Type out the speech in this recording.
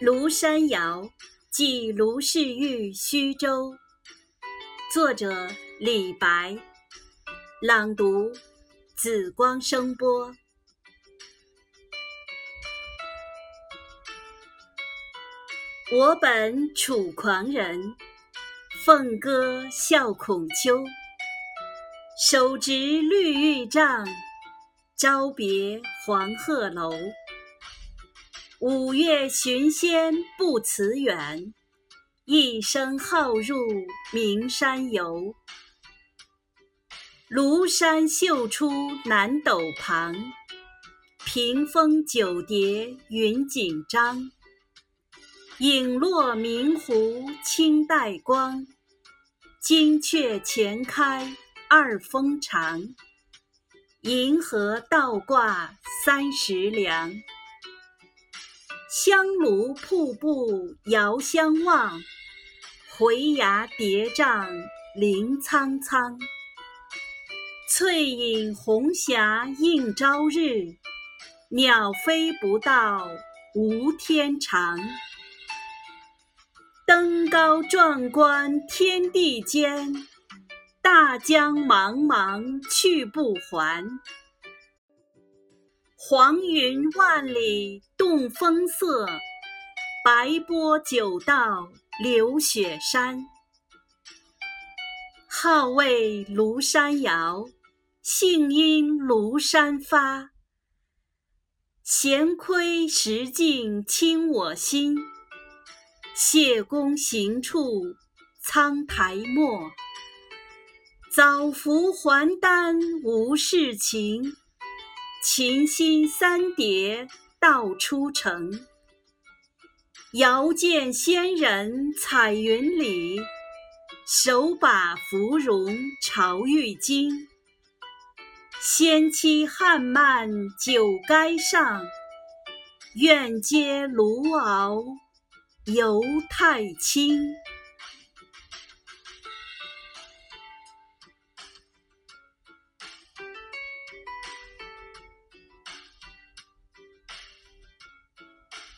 庐山谣寄卢氏玉虚州，作者李白，朗读紫光声波。我本楚狂人，凤歌笑孔丘。手执绿玉杖，朝别黄鹤楼。五岳寻仙不辞远，一生好入名山游。庐山秀出南斗旁，屏风九叠云锦张。影落明湖青黛光，金阙前开二峰长。银河倒挂三十梁，香炉瀑布遥相望，回崖叠嶂林苍苍。翠影红霞映朝日，鸟飞不到无天长。登高壮观天地间，大江茫茫去不还。黄云万里动风色，白波九道流雪山。号为庐山谣，兴因庐山发。闲窥石镜清我心。谢公行处苍苔没，早服还丹无事情。琴心三叠道出城，遥见仙人彩云里，手把芙蓉朝玉京。仙妻汉漫酒垓上，愿接卢敖。犹太清。